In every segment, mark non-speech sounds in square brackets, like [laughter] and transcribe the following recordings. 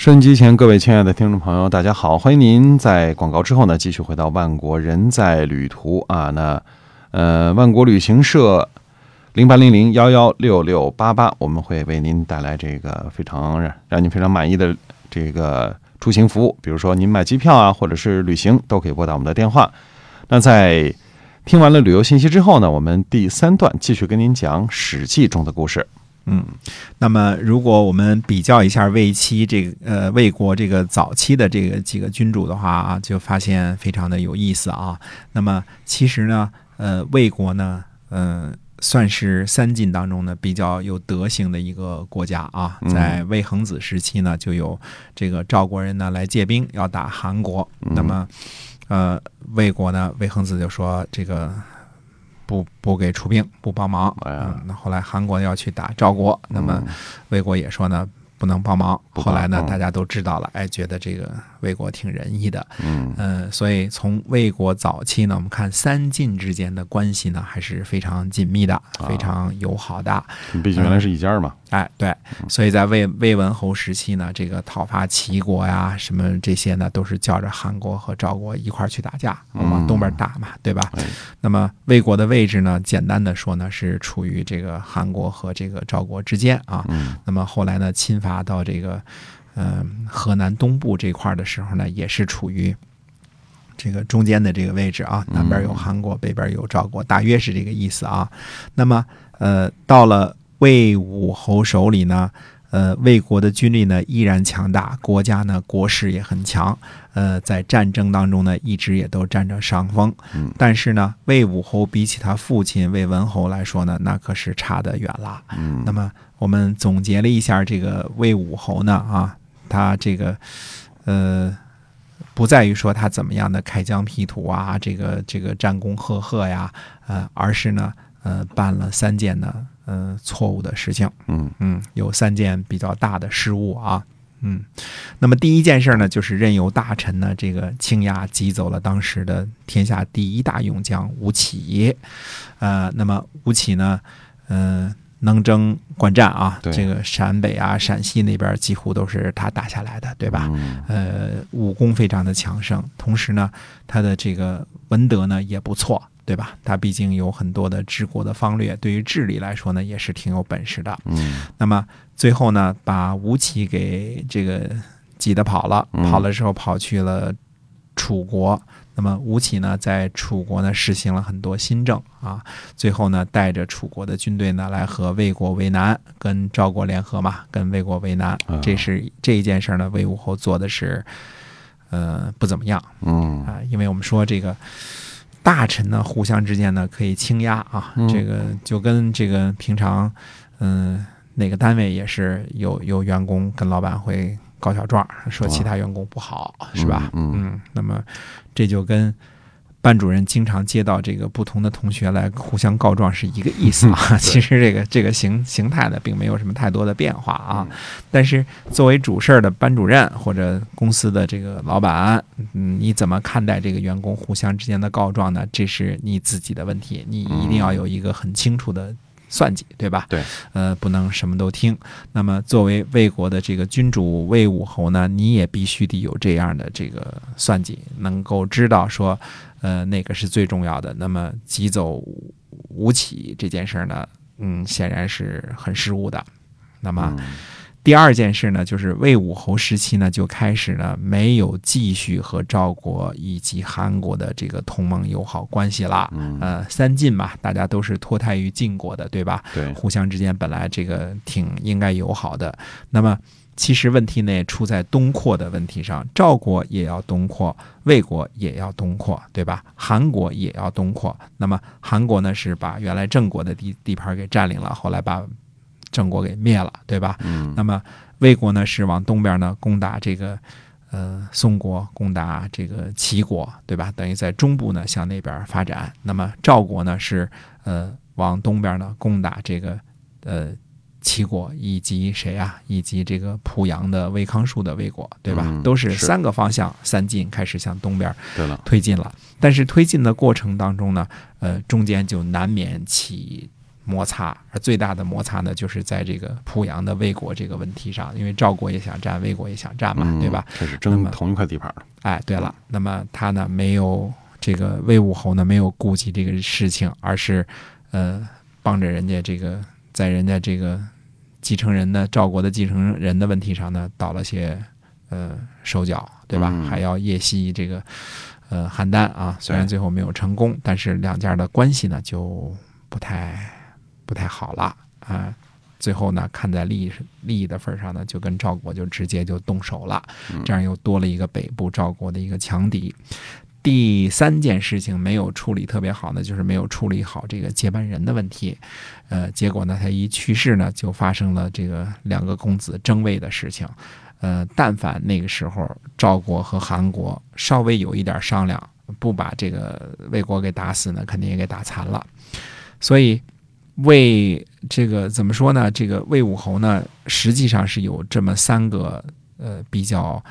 收音机前各位亲爱的听众朋友，大家好！欢迎您在广告之后呢，继续回到万国人在旅途啊。那呃，万国旅行社零八零零幺幺六六八八，我们会为您带来这个非常让您非常满意的这个出行服务。比如说您买机票啊，或者是旅行，都可以拨打我们的电话。那在听完了旅游信息之后呢，我们第三段继续跟您讲《史记》中的故事。嗯，那么如果我们比较一下魏期这个呃魏国这个早期的这个几个君主的话啊，就发现非常的有意思啊。那么其实呢，呃，魏国呢，嗯，算是三晋当中呢比较有德行的一个国家啊。在魏恒子时期呢，就有这个赵国人呢来借兵要打韩国，那么呃魏国呢，魏恒子就说这个。不不给出兵，不帮忙。嗯，那后来韩国要去打赵国，那么魏国也说呢。不能帮忙。后来呢，大家都知道了，哎，觉得这个魏国挺仁义的，嗯，所以从魏国早期呢，我们看三晋之间的关系呢，还是非常紧密的，非常友好的。毕竟原来是一家嘛。哎，对，所以在魏魏文侯时期呢，这个讨伐齐国呀，什么这些呢，都是叫着韩国和赵国一块儿去打架，往东边打嘛，对吧？那么魏国的位置呢，简单的说呢，是处于这个韩国和这个赵国之间啊。那么后来呢，侵伐。到这个，嗯，河南东部这块的时候呢，也是处于这个中间的这个位置啊，南边有韩国，北边有赵国，大约是这个意思啊。那么，呃，到了魏武侯手里呢，呃，魏国的军力呢依然强大，国家呢国势也很强，呃，在战争当中呢一直也都占着上风。但是呢，魏武侯比起他父亲魏文侯来说呢，那可是差得远了。那么。我们总结了一下这个魏武侯呢，啊，他这个，呃，不在于说他怎么样的开疆辟土啊，这个这个战功赫赫呀，呃，而是呢，呃，办了三件呢，呃，错误的事情，嗯。嗯，有三件比较大的失误啊，嗯，那么第一件事呢，就是任由大臣呢，这个倾轧挤走了当时的天下第一大勇将吴起，呃，那么吴起呢，嗯。能征惯战啊，这个陕北啊、陕西那边几乎都是他打下来的，对吧？呃，武功非常的强盛，同时呢，他的这个文德呢也不错，对吧？他毕竟有很多的治国的方略，对于治理来说呢，也是挺有本事的。嗯，那么最后呢，把吴起给这个挤得跑了，跑了之后跑去了楚国。那么吴起呢，在楚国呢实行了很多新政啊，最后呢带着楚国的军队呢来和魏国为难，跟赵国联合嘛，跟魏国为难。这是这一件事呢，魏武侯做的是，呃，不怎么样。嗯啊，因为我们说这个大臣呢，互相之间呢可以倾轧啊，这个就跟这个平常，嗯，哪个单位也是有有员工跟老板会。告小状，说其他员工不好，是吧？嗯，那么这就跟班主任经常接到这个不同的同学来互相告状是一个意思啊。其实这个这个形形态呢，并没有什么太多的变化啊。但是作为主事儿的班主任或者公司的这个老板，嗯，你怎么看待这个员工互相之间的告状呢？这是你自己的问题，你一定要有一个很清楚的。算计对吧？对，呃，不能什么都听。那么，作为魏国的这个君主魏武侯呢，你也必须得有这样的这个算计，能够知道说，呃，哪个是最重要的。那么，急走吴起这件事呢，嗯，显然是很失误的。那么。第二件事呢，就是魏武侯时期呢，就开始呢没有继续和赵国以及韩国的这个同盟友好关系了。呃，三晋嘛，大家都是脱胎于晋国的，对吧？对，互相之间本来这个挺应该友好的。那么，其实问题呢出在东扩的问题上，赵国也要东扩，魏国也要东扩，对吧？韩国也要东扩。那么韩国呢是把原来郑国的地地盘给占领了，后来把。郑国给灭了，对吧？嗯。那么魏国呢，是往东边呢攻打这个呃宋国，攻打这个齐国，对吧？等于在中部呢向那边发展。那么赵国呢是呃往东边呢攻打这个呃齐国以及谁啊？以及这个濮阳的魏康树的魏国，对吧？都是三个方向，三晋开始向东边推进了。但是推进的过程当中呢，呃，中间就难免起。摩擦，而最大的摩擦呢，就是在这个濮阳的魏国这个问题上，因为赵国也想占，魏国也想占嘛，对吧？这是争同一块地盘了。哎，对了，那么他呢，没有这个魏武侯呢，没有顾及这个事情，而是呃，帮着人家这个在人家这个继承人的赵国的继承人的问题上呢，倒了些呃手脚，对吧？还要夜袭这个呃邯郸啊，虽然最后没有成功，但是两家的关系呢就不太。不太好了啊！最后呢，看在利益利益的份上呢，就跟赵国就直接就动手了，这样又多了一个北部赵国的一个强敌。第三件事情没有处理特别好呢，就是没有处理好这个接班人的问题。呃，结果呢，他一去世呢，就发生了这个两个公子争位的事情。呃，但凡那个时候赵国和韩国稍微有一点商量，不把这个魏国给打死呢，肯定也给打残了。所以。魏这个怎么说呢？这个魏武侯呢，实际上是有这么三个呃比较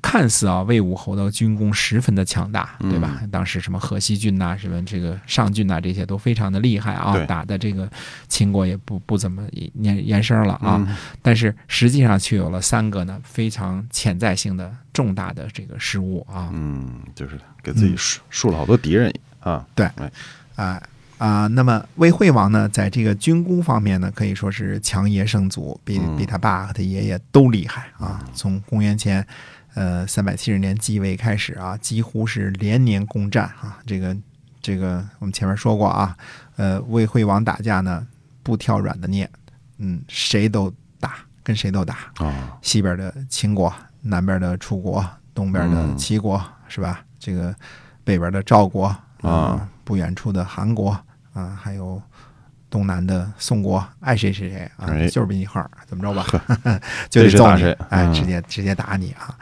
看似啊魏武侯的军功十分的强大，对吧？当时什么河西郡呐，什么这个上郡呐，这些都非常的厉害啊，打的这个秦国也不不怎么延延声了啊。但是实际上却有了三个呢非常潜在性的重大的这个失误啊。嗯，就是给自己树树了好多敌人啊。对，啊。啊，那么魏惠王呢，在这个军功方面呢，可以说是强爷胜祖，比比他爸和他爷爷都厉害啊。从公元前呃三百七十年继位开始啊，几乎是连年攻占啊。这个这个，我们前面说过啊，呃，魏惠王打架呢，不挑软的捏，嗯，谁都打，跟谁都打啊。西边的秦国，南边的楚国，东边的齐国，是吧？这个北边的赵国啊，不远处的韩国。啊，还有东南的宋国，爱谁谁谁啊，就是比你横，怎么着吧，[laughs] [laughs] 就得揍你，哎，直接直接打你啊！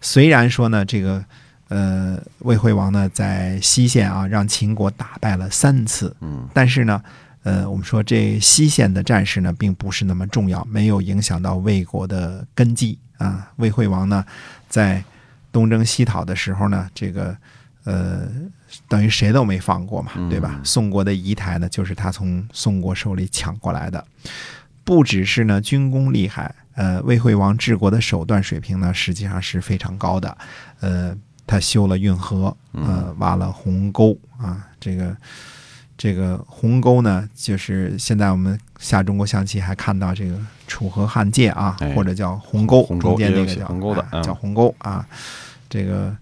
虽然说呢，这个呃魏惠王呢在西线啊让秦国打败了三次，嗯，但是呢，呃，我们说这西线的战事呢并不是那么重要，没有影响到魏国的根基啊。魏惠王呢在东征西讨的时候呢，这个。呃，等于谁都没放过嘛，对吧？宋国的仪台呢，就是他从宋国手里抢过来的。不只是呢军功厉害，呃，魏惠王治国的手段水平呢，实际上是非常高的。呃，他修了运河，呃，挖了鸿沟啊。这个这个鸿沟呢，就是现在我们下中国象棋还看到这个楚河汉界啊，或者叫鸿沟，中间那个叫鸿沟的，叫鸿沟啊。这个。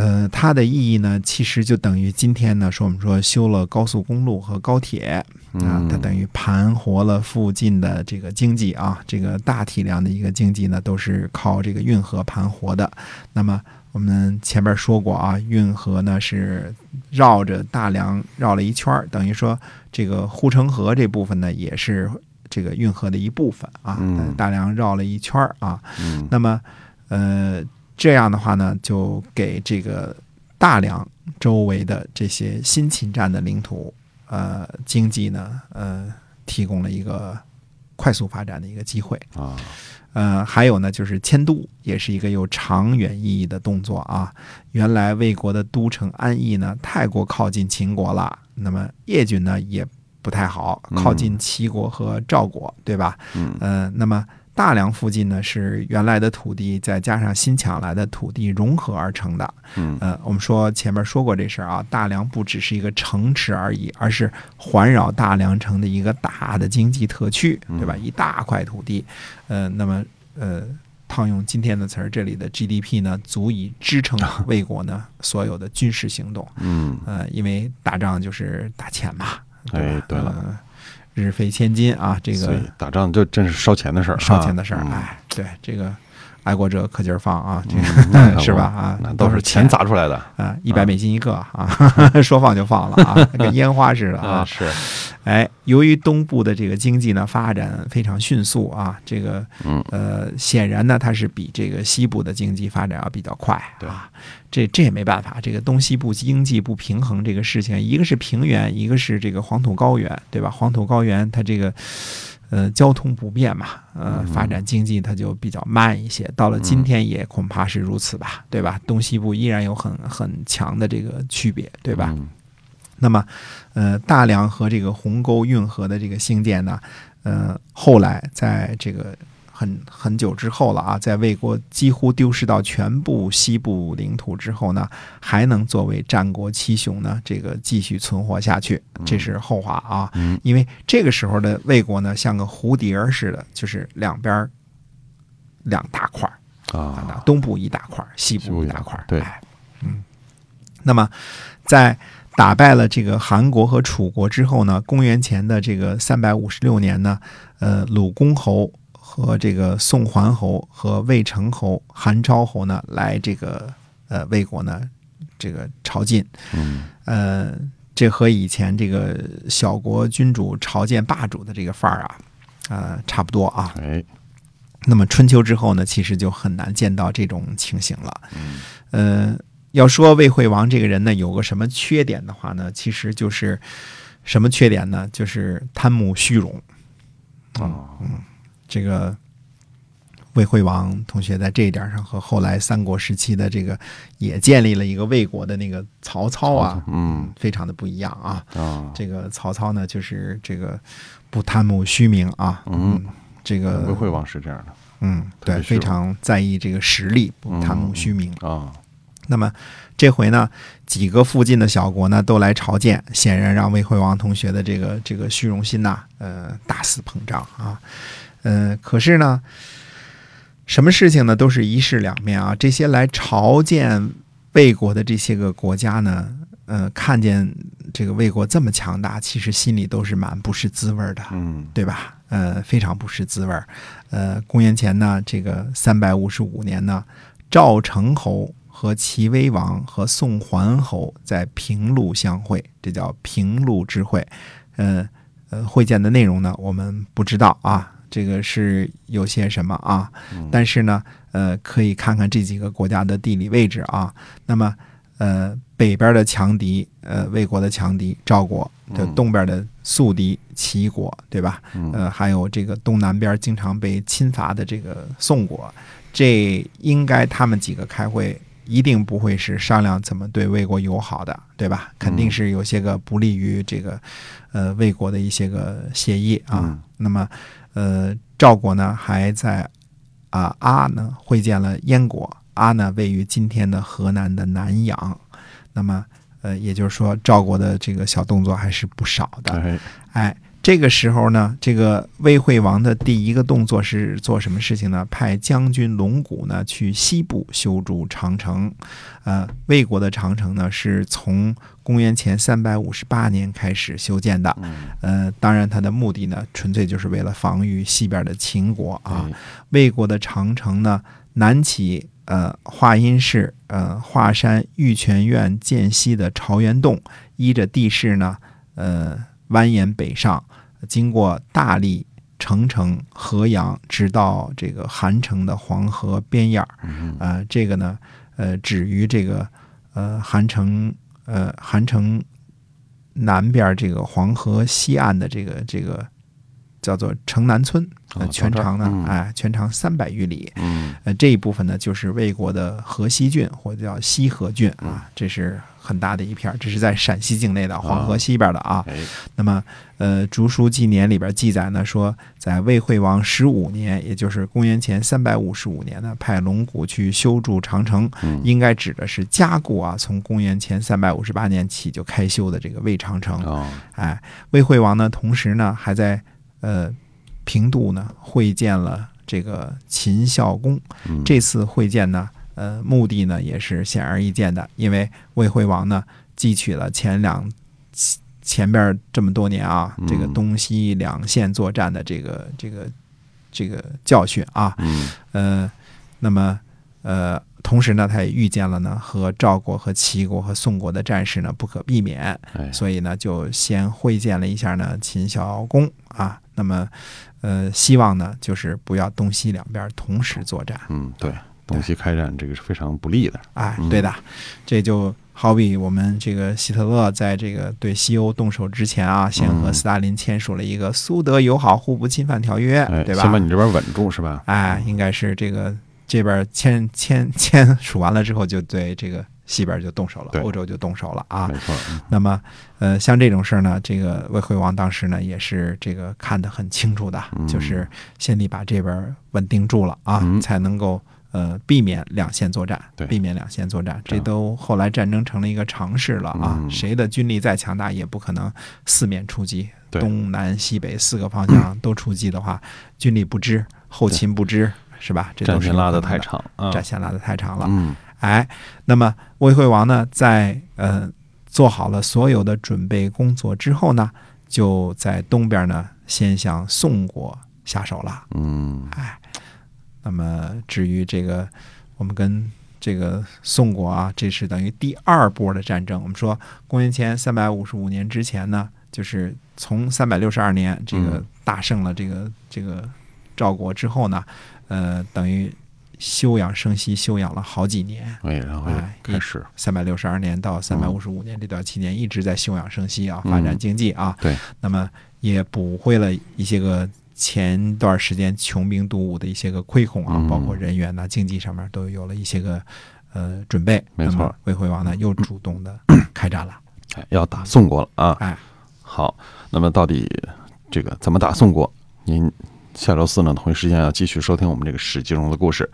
呃，它的意义呢，其实就等于今天呢，说我们说修了高速公路和高铁啊，它等于盘活了附近的这个经济啊，这个大体量的一个经济呢，都是靠这个运河盘活的。那么我们前面说过啊，运河呢是绕着大梁绕了一圈等于说这个护城河这部分呢，也是这个运河的一部分啊，大梁绕了一圈啊。那么呃。这样的话呢，就给这个大梁周围的这些新侵占的领土，呃，经济呢，呃，提供了一个快速发展的一个机会啊。呃，还有呢，就是迁都，也是一个有长远意义的动作啊。原来魏国的都城安邑呢，太过靠近秦国了，那么叶军呢也不太好，靠近齐国和赵国，对吧？嗯。呃，那么。大梁附近呢是原来的土地，再加上新抢来的土地融合而成的。嗯，呃，我们说前面说过这事儿啊，大梁不只是一个城池而已，而是环绕大梁城的一个大的经济特区，对吧？一大块土地，呃，那么呃，套用今天的词儿，这里的 GDP 呢，足以支撑魏国呢所有的军事行动。嗯，呃，因为打仗就是打钱嘛。哎，对了。日费千金啊，这个打仗就真是烧钱的事儿，烧钱的事儿。哎，对这个爱国者可劲儿放啊，这个 [laughs] 是吧？啊，那都是钱砸出来的啊，一百美金一个啊，[laughs] 说放就放了啊，跟 [laughs] 烟花似的啊。是，哎，由于东部的这个经济呢发展非常迅速啊，这个呃，显然呢它是比这个西部的经济发展要比较快啊。这这也没办法，这个东西部经济不平衡这个事情，一个是平原，一个是这个黄土高原，对吧？黄土高原它这个呃交通不便嘛，呃发展经济它就比较慢一些。到了今天也恐怕是如此吧，对吧？东西部依然有很很强的这个区别，对吧？那么，呃，大梁和这个鸿沟运河的这个兴建呢，呃，后来在这个很很久之后了啊，在魏国几乎丢失到全部西部领土之后呢，还能作为战国七雄呢，这个继续存活下去，这是后话啊。因为这个时候的魏国呢，像个蝴蝶儿似的，就是两边两大块儿啊，东部一大块儿，西部一大块儿。对，嗯，那么在。打败了这个韩国和楚国之后呢，公元前的这个三百五十六年呢，呃，鲁公侯和这个宋桓侯和魏成侯、韩昭侯呢，来这个呃魏国呢，这个朝觐。嗯，呃，这和以前这个小国君主朝见霸主的这个范儿啊，呃，差不多啊。哎，那么春秋之后呢，其实就很难见到这种情形了。嗯，呃。要说魏惠王这个人呢，有个什么缺点的话呢，其实就是什么缺点呢？就是贪慕虚荣。啊，嗯，这个魏惠王同学在这一点上和后来三国时期的这个也建立了一个魏国的那个曹操啊，嗯，非常的不一样啊。啊，这个曹操呢，就是这个不贪慕虚名啊。嗯，这个魏惠王是这样的。嗯，对，非常在意这个实力，不贪慕虚名啊。那么这回呢，几个附近的小国呢都来朝见，显然让魏惠王同学的这个这个虚荣心呐，呃，大肆膨胀啊，呃，可是呢，什么事情呢都是一事两面啊。这些来朝见魏国的这些个国家呢，呃，看见这个魏国这么强大，其实心里都是蛮不是滋味的，嗯，对吧？呃，非常不是滋味呃，公元前呢，这个三百五十五年呢，赵成侯。和齐威王和宋桓侯在平陆相会，这叫平陆之会。呃呃，会见的内容呢，我们不知道啊。这个是有些什么啊？但是呢，呃，可以看看这几个国家的地理位置啊。那么，呃，北边的强敌，呃，魏国的强敌赵国的东边的宿敌齐国，对吧？呃，还有这个东南边经常被侵伐的这个宋国，这应该他们几个开会。一定不会是商量怎么对魏国友好的，对吧？肯定是有些个不利于这个，呃，魏国的一些个协议啊。那么，呃，赵国呢还在啊阿呢会见了燕国，阿呢位于今天的河南的南阳。那么，呃，也就是说赵国的这个小动作还是不少的。哎。这个时候呢，这个魏惠王的第一个动作是做什么事情呢？派将军龙骨呢去西部修筑长城。呃，魏国的长城呢是从公元前三百五十八年开始修建的。呃，当然，它的目的呢，纯粹就是为了防御西边的秦国啊。魏国的长城呢，南起呃华阴市呃华山玉泉院涧西的朝元洞，依着地势呢，呃蜿蜒北上。经过大荔、澄城、河阳，直到这个韩城的黄河边沿儿，呃，这个呢，呃，止于这个呃韩城呃韩城南边这个黄河西岸的这个这个叫做城南村，全长呢，哎，全长三百余里，呃，这一部分呢，就是魏国的河西郡或者叫西河郡啊，这是。很大的一片，这是在陕西境内的黄河西边的啊。那么，呃，《竹书纪年》里边记载呢，说在魏惠王十五年，也就是公元前三百五十五年呢，派龙骨去修筑长城，应该指的是加固啊，从公元前三百五十八年起就开修的这个魏长城。哎，魏惠王呢，同时呢，还在呃平度呢会见了这个秦孝公。这次会见呢。呃，目的呢也是显而易见的，因为魏惠王呢汲取了前两前边这么多年啊，这个东西两线作战的这个这个这个教训啊，呃，那么呃，同时呢，他也遇见了呢和赵国和齐国和宋国的战事呢不可避免，所以呢就先会见了一下呢秦孝公啊，那么呃，希望呢就是不要东西两边同时作战，嗯，对。东西开战，这个是非常不利的。哎，对的，这就好比我们这个希特勒在这个对西欧动手之前啊，先和斯大林签署了一个苏德友好互不侵犯条约，对吧？先把你这边稳住，是吧？哎，应该是这个这边签签签署完了之后，就对这个西边就动手了，欧洲就动手了啊。没错。那么，呃，像这种事儿呢，这个魏惠王当时呢也是这个看得很清楚的，就是先得把这边稳定住了啊，才能够呃避免两线作战，避免两线作战。这都后来战争成了一个常事了啊，谁的军力再强大，也不可能四面出击，东南西北四个方向 [clears throat] 都出击的话，军力不支，后勤不支。是吧？这都是拉得太长，战线拉得太长了。嗯，哎，那么魏惠王呢，在呃做好了所有的准备工作之后呢，就在东边呢，先向宋国下手了。嗯，哎，那么至于这个，我们跟这个宋国啊，这是等于第二波的战争。我们说，公元前三百五十五年之前呢，就是从三百六十二年这个大胜了这个这个赵国之后呢。呃，等于休养生息，休养了好几年。哎，然后开始三百六十二年到三百五十五年这段期间，一直在休养生息啊，发展经济啊。对，那么也补回了一些个前段时间穷兵黩武的一些个亏空啊，包括人员呐、经济上面都有了一些个呃准备。没错，魏惠王呢又主动的开战了，[clears throat] 要打宋国了啊。哎，好，那么到底这个怎么打宋国？您？下周四呢，同一时间要继续收听我们这个史记中的故事。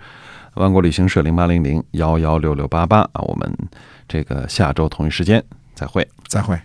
万国旅行社零八零零幺幺六六八八啊，我们这个下周同一时间再会，再会。